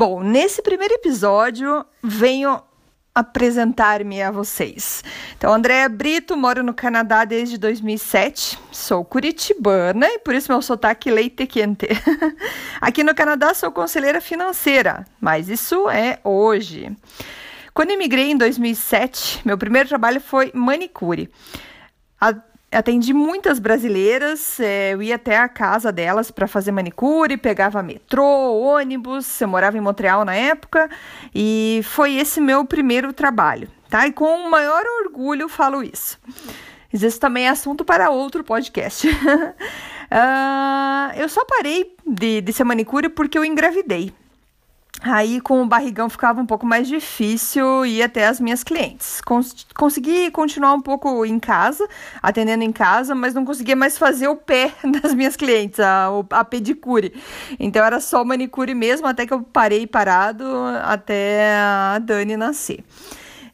Bom, nesse primeiro episódio venho apresentar-me a vocês. Então, Andréa Brito, moro no Canadá desde 2007, sou curitibana e por isso meu sotaque leite quente. Aqui no Canadá sou conselheira financeira, mas isso é hoje. Quando imigrei em 2007, meu primeiro trabalho foi manicure. Atendi muitas brasileiras, é, eu ia até a casa delas para fazer manicure, pegava metrô, ônibus, eu morava em Montreal na época, e foi esse meu primeiro trabalho, tá? E com o maior orgulho falo isso. Isso também é assunto para outro podcast. uh, eu só parei de, de ser manicure porque eu engravidei. Aí, com o barrigão, ficava um pouco mais difícil ir até as minhas clientes. Cons consegui continuar um pouco em casa, atendendo em casa, mas não conseguia mais fazer o pé das minhas clientes, a, a pedicure. Então, era só manicure mesmo, até que eu parei parado até a Dani nascer.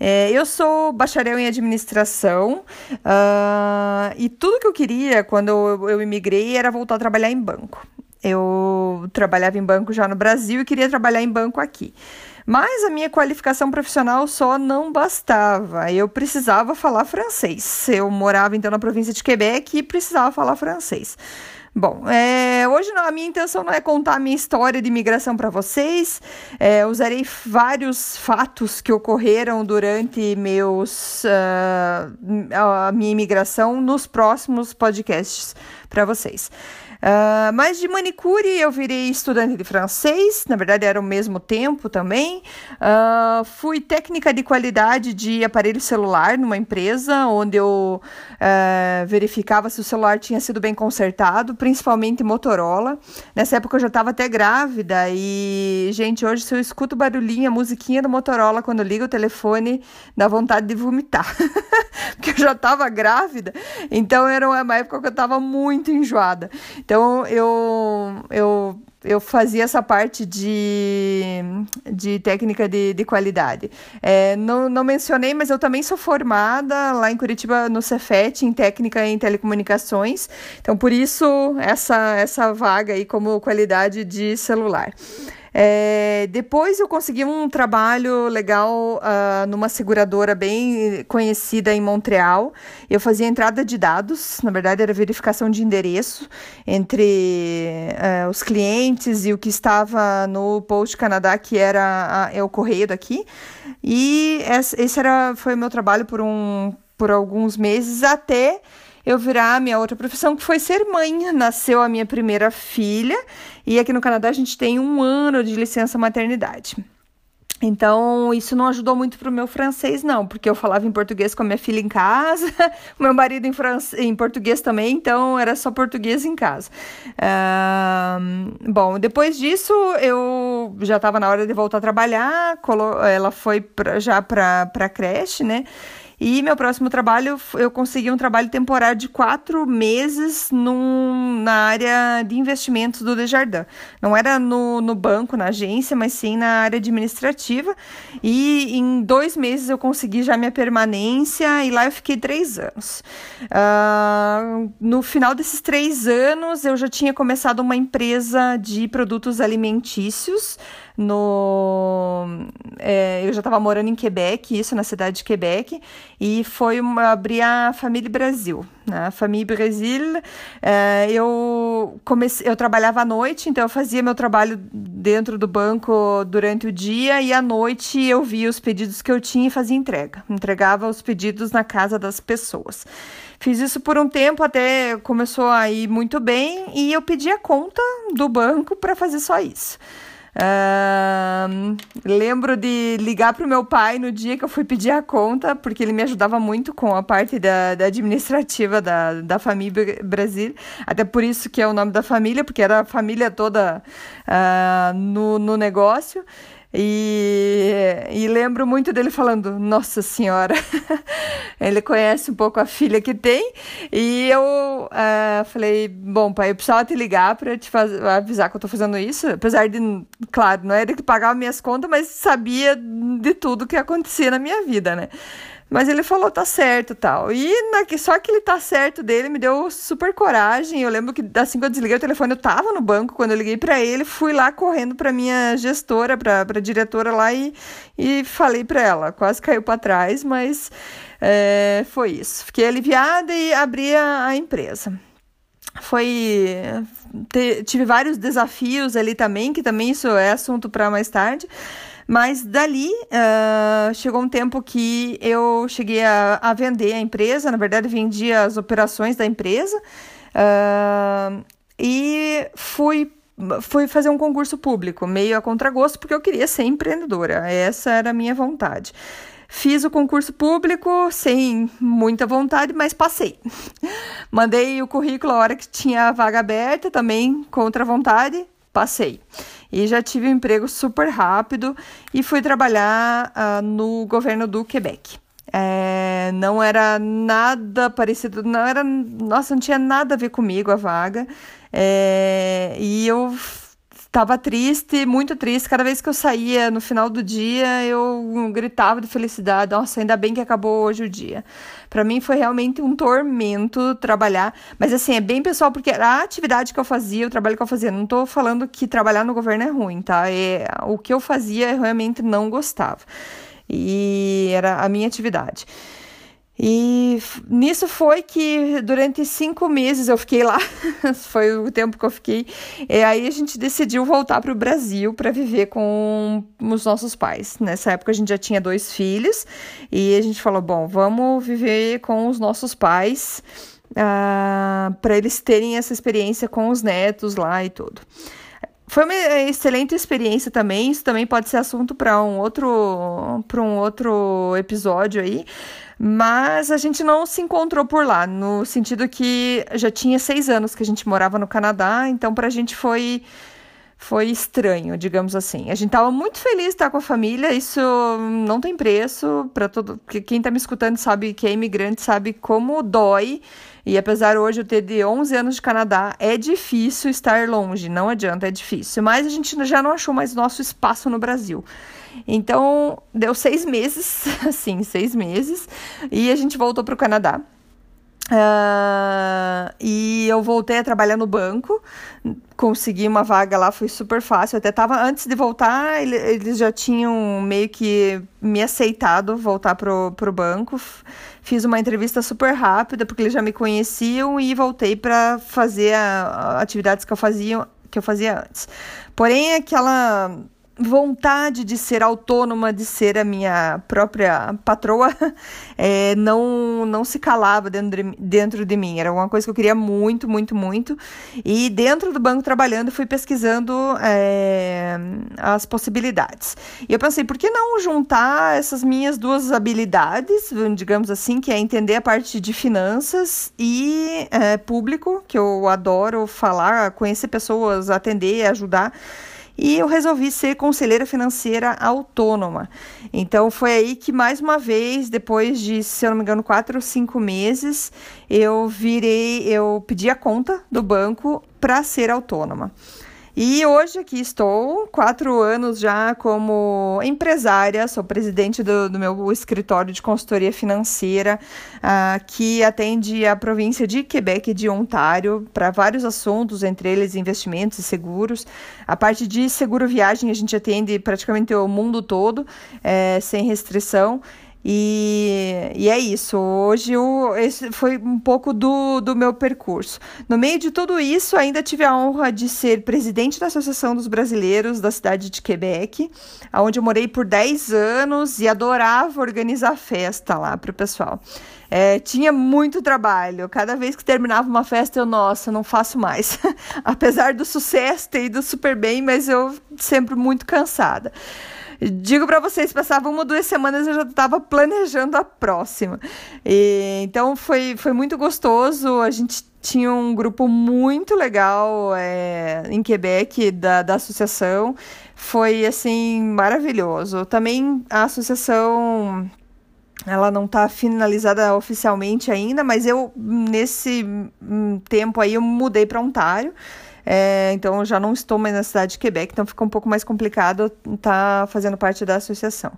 É, eu sou bacharel em administração uh, e tudo que eu queria quando eu, eu era voltar a trabalhar em banco. Eu trabalhava em banco já no Brasil e queria trabalhar em banco aqui. Mas a minha qualificação profissional só não bastava. Eu precisava falar francês. Eu morava então na província de Quebec e precisava falar francês. Bom, é, hoje a minha intenção não é contar a minha história de imigração para vocês. É, usarei vários fatos que ocorreram durante meus uh, a minha imigração nos próximos podcasts para vocês. Uh, mas de manicure eu virei estudante de francês, na verdade era o mesmo tempo também. Uh, fui técnica de qualidade de aparelho celular numa empresa, onde eu uh, verificava se o celular tinha sido bem consertado, principalmente Motorola. Nessa época eu já estava até grávida e, gente, hoje se eu escuto barulhinho, a musiquinha do Motorola quando liga o telefone, dá vontade de vomitar. Porque eu já estava grávida, então era uma época que eu estava muito enjoada. Então, então eu, eu, eu fazia essa parte de, de técnica de, de qualidade. É, não, não mencionei, mas eu também sou formada lá em Curitiba no Cefet em técnica em telecomunicações. Então, por isso, essa, essa vaga aí como qualidade de celular. É, depois eu consegui um trabalho legal uh, numa seguradora bem conhecida em Montreal. Eu fazia entrada de dados, na verdade era verificação de endereço entre uh, os clientes e o que estava no Post Canadá, que era a, é o correio daqui. E esse era, foi o meu trabalho por, um, por alguns meses até eu virar a minha outra profissão, que foi ser mãe. Nasceu a minha primeira filha e aqui no Canadá a gente tem um ano de licença maternidade. Então, isso não ajudou muito para o meu francês, não, porque eu falava em português com a minha filha em casa, meu marido em, france... em português também, então era só português em casa. Uh, bom, depois disso, eu já estava na hora de voltar a trabalhar, ela foi pra, já para a creche, né? E meu próximo trabalho, eu consegui um trabalho temporário de quatro meses num, na área de investimentos do Desjardins. Não era no, no banco, na agência, mas sim na área administrativa. E em dois meses eu consegui já minha permanência e lá eu fiquei três anos. Uh, no final desses três anos, eu já tinha começado uma empresa de produtos alimentícios no é, eu já estava morando em Quebec, isso na cidade de Quebec, e foi uma, abrir a Família Brasil. Né? A Família Brasil, é, eu comecei, eu trabalhava à noite, então eu fazia meu trabalho dentro do banco durante o dia e à noite eu via os pedidos que eu tinha e fazia entrega. Entregava os pedidos na casa das pessoas. Fiz isso por um tempo até começou a ir muito bem e eu pedi a conta do banco para fazer só isso. Lembro de ligar para o meu pai no dia que eu fui pedir a conta, porque ele me ajudava muito com a parte da, da administrativa da, da família Brasil. Até por isso que é o nome da família, porque era a família toda uh, no, no negócio. E, e lembro muito dele falando, Nossa Senhora, ele conhece um pouco a filha que tem. E eu uh, falei, bom, pai, eu precisava te ligar para te avisar que eu tô fazendo isso. Apesar de, claro, não era que pagava minhas contas, mas sabia de tudo que acontecia na minha vida, né? Mas ele falou, tá certo tal. E na, só que ele tá certo dele me deu super coragem. Eu lembro que assim que eu desliguei o telefone, eu tava no banco. Quando eu liguei para ele, fui lá correndo pra minha gestora, pra, pra diretora lá e, e falei pra ela. Quase caiu para trás, mas é, foi isso. Fiquei aliviada e abri a, a empresa. Foi. Tive vários desafios ali também, que também isso é assunto para mais tarde. Mas dali uh, chegou um tempo que eu cheguei a, a, vender a empresa, na verdade vendi as operações da empresa uh, e fui, fui fazer um concurso público, meio a contragosto, porque eu queria ser empreendedora, essa era a minha vontade. Fiz o concurso público sem muita vontade, mas passei. Mandei o currículo a hora que tinha a vaga aberta, também contra vontade, passei. E já tive um emprego super rápido e fui trabalhar uh, no governo do Quebec. É, não era nada parecido, não era, nossa, não tinha nada a ver comigo a vaga. É, e eu Tava triste, muito triste. Cada vez que eu saía no final do dia, eu gritava de felicidade. Nossa, ainda bem que acabou hoje o dia. Para mim foi realmente um tormento trabalhar. Mas assim, é bem pessoal, porque a atividade que eu fazia, o trabalho que eu fazia, não tô falando que trabalhar no governo é ruim, tá? É, o que eu fazia eu realmente não gostava. E era a minha atividade. E nisso foi que durante cinco meses eu fiquei lá, foi o tempo que eu fiquei. E aí a gente decidiu voltar para o Brasil para viver com os nossos pais. Nessa época a gente já tinha dois filhos e a gente falou: bom, vamos viver com os nossos pais uh, ah, para eles terem essa experiência com os netos lá e tudo. Foi uma excelente experiência também. Isso também pode ser assunto para um outro para um outro episódio aí. Mas a gente não se encontrou por lá, no sentido que já tinha seis anos que a gente morava no Canadá, então para a gente foi foi estranho, digamos assim. A gente estava muito feliz de estar com a família, isso não tem preço para todo, quem está me escutando sabe que é imigrante, sabe como dói. E apesar hoje eu ter de 11 anos de Canadá, é difícil estar longe, não adianta, é difícil. Mas a gente já não achou mais nosso espaço no Brasil. Então, deu seis meses, assim, seis meses, e a gente voltou para o Canadá. Uh, e eu voltei a trabalhar no banco, consegui uma vaga lá, foi super fácil. Até tava, antes de voltar, eles já tinham meio que me aceitado voltar pro, pro banco. Fiz uma entrevista super rápida, porque eles já me conheciam, e voltei para fazer a, a atividades que eu fazia, que eu fazia antes. Porém, aquela vontade de ser autônoma, de ser a minha própria patroa, é, não, não se calava dentro de, dentro de mim. Era uma coisa que eu queria muito, muito, muito. E dentro do banco trabalhando, fui pesquisando é, as possibilidades. E eu pensei, por que não juntar essas minhas duas habilidades, digamos assim, que é entender a parte de finanças e é, público, que eu adoro falar, conhecer pessoas, atender, ajudar e eu resolvi ser conselheira financeira autônoma. Então foi aí que mais uma vez, depois de, se eu não me engano, quatro ou cinco meses, eu virei, eu pedi a conta do banco para ser autônoma. E hoje aqui estou, quatro anos já como empresária, sou presidente do, do meu escritório de consultoria financeira, uh, que atende a província de Quebec e de Ontário para vários assuntos, entre eles investimentos e seguros. A parte de seguro viagem a gente atende praticamente o mundo todo, é, sem restrição. E, e é isso. Hoje eu, esse foi um pouco do, do meu percurso. No meio de tudo isso, ainda tive a honra de ser presidente da Associação dos Brasileiros da cidade de Quebec, onde eu morei por 10 anos e adorava organizar festa lá para o pessoal. É, tinha muito trabalho. Cada vez que terminava uma festa, eu, nossa, não faço mais. Apesar do sucesso ter ido super bem, mas eu sempre muito cansada. Digo para vocês, passava uma ou duas semanas eu já estava planejando a próxima. E, então foi, foi muito gostoso. A gente tinha um grupo muito legal é, em Quebec da, da associação. Foi assim maravilhoso. Também a associação ela não está finalizada oficialmente ainda, mas eu nesse hum, tempo aí eu mudei para Ontário É, então eu já não estou mais na cidade de Quebec, então fica um pouco mais complicado estar tá fazendo parte da associação.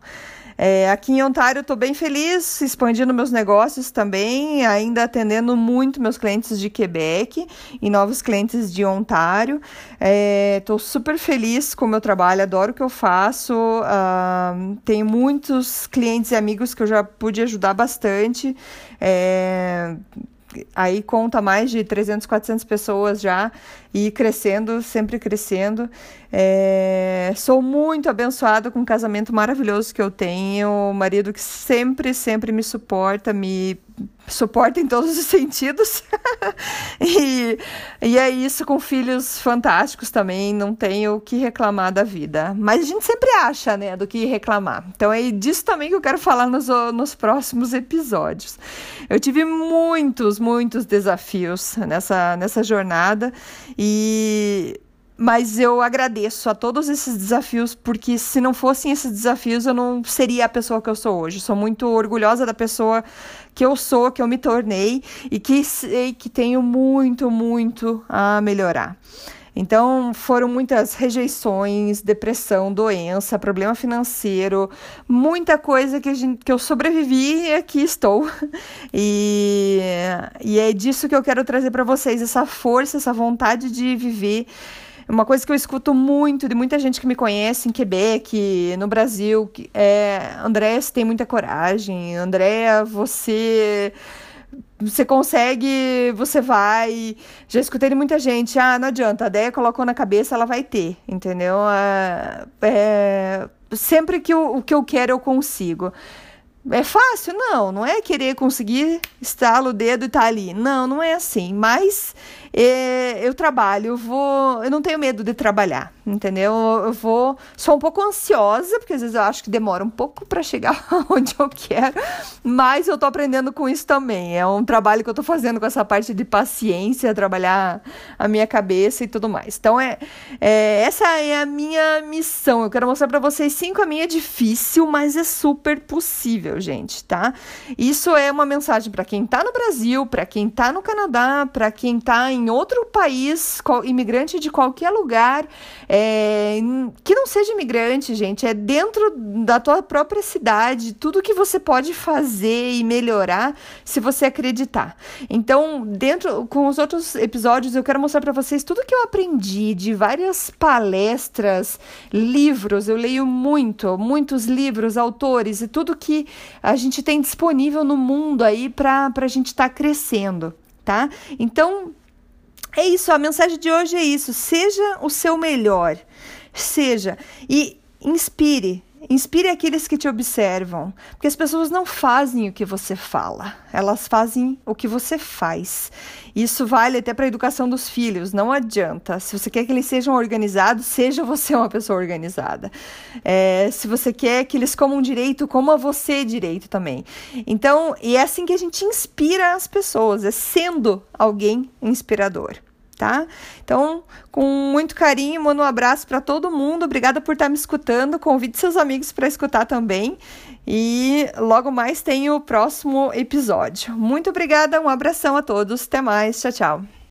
É, aqui em Ontário estou bem feliz, expandindo meus negócios também, ainda atendendo muito meus clientes de Quebec e novos clientes de Ontário. Estou é, super feliz com o meu trabalho, adoro o que eu faço. Uh, tenho muitos clientes e amigos que eu já pude ajudar bastante. É, aí conta mais de 300, 400 pessoas já e crescendo, sempre crescendo. É, sou muito abençoada com o casamento maravilhoso que eu tenho, um marido que sempre, sempre me suporta, me suporta em todos os sentidos. e, e é isso com filhos fantásticos também, não tenho o que reclamar da vida. Mas a gente sempre acha, né, do que reclamar. Então é disso também que eu quero falar nos, nos próximos episódios. Eu tive muitos, muitos desafios nessa, nessa jornada e mas eu agradeço a todos esses desafios, porque se não fossem esses desafios, eu não seria a pessoa que eu sou hoje. Sou muito orgulhosa da pessoa que eu sou, que eu me tornei e que sei que tenho muito, muito a melhorar. Então, foram muitas rejeições, depressão, doença, problema financeiro, muita coisa que, gente, que eu sobrevivi e aqui estou. E, e é disso que eu quero trazer para vocês: essa força, essa vontade de viver uma coisa que eu escuto muito de muita gente que me conhece em Quebec, no Brasil, é André, você tem muita coragem, Andréa, você você consegue, você vai. Já escutei de muita gente, ah, não adianta, a ideia colocou na cabeça, ela vai ter, entendeu? É, é, sempre que o, o que eu quero eu consigo. É fácil? Não, não é querer conseguir estalo o dedo e tá ali. Não, não é assim. Mas é, eu trabalho, eu vou. Eu não tenho medo de trabalhar, entendeu? Eu vou. Sou um pouco ansiosa, porque às vezes eu acho que demora um pouco para chegar onde eu quero, mas eu tô aprendendo com isso também. É um trabalho que eu tô fazendo com essa parte de paciência, trabalhar a minha cabeça e tudo mais. Então, é, é essa é a minha missão. Eu quero mostrar para vocês sim, a minha é difícil, mas é super possível gente, tá? Isso é uma mensagem para quem tá no Brasil, para quem tá no Canadá, para quem tá em outro país, imigrante de qualquer lugar, é, que não seja imigrante, gente, é dentro da tua própria cidade, tudo que você pode fazer e melhorar se você acreditar. Então, dentro com os outros episódios, eu quero mostrar para vocês tudo que eu aprendi de várias palestras, livros, eu leio muito, muitos livros, autores e tudo que a gente tem disponível no mundo aí para a gente estar tá crescendo, tá? Então, é isso, a mensagem de hoje é isso. Seja o seu melhor. Seja. E inspire, Inspire aqueles que te observam, porque as pessoas não fazem o que você fala, elas fazem o que você faz. Isso vale até para a educação dos filhos, não adianta. Se você quer que eles sejam organizados, seja você uma pessoa organizada. É, se você quer que eles comam direito, coma você direito também. Então, e é assim que a gente inspira as pessoas, é sendo alguém inspirador tá? Então, com muito carinho, mando um abraço para todo mundo. Obrigada por estar tá me escutando. Convide seus amigos para escutar também. E logo mais tem o próximo episódio. Muito obrigada, um abração a todos. Até mais. Tchau, tchau.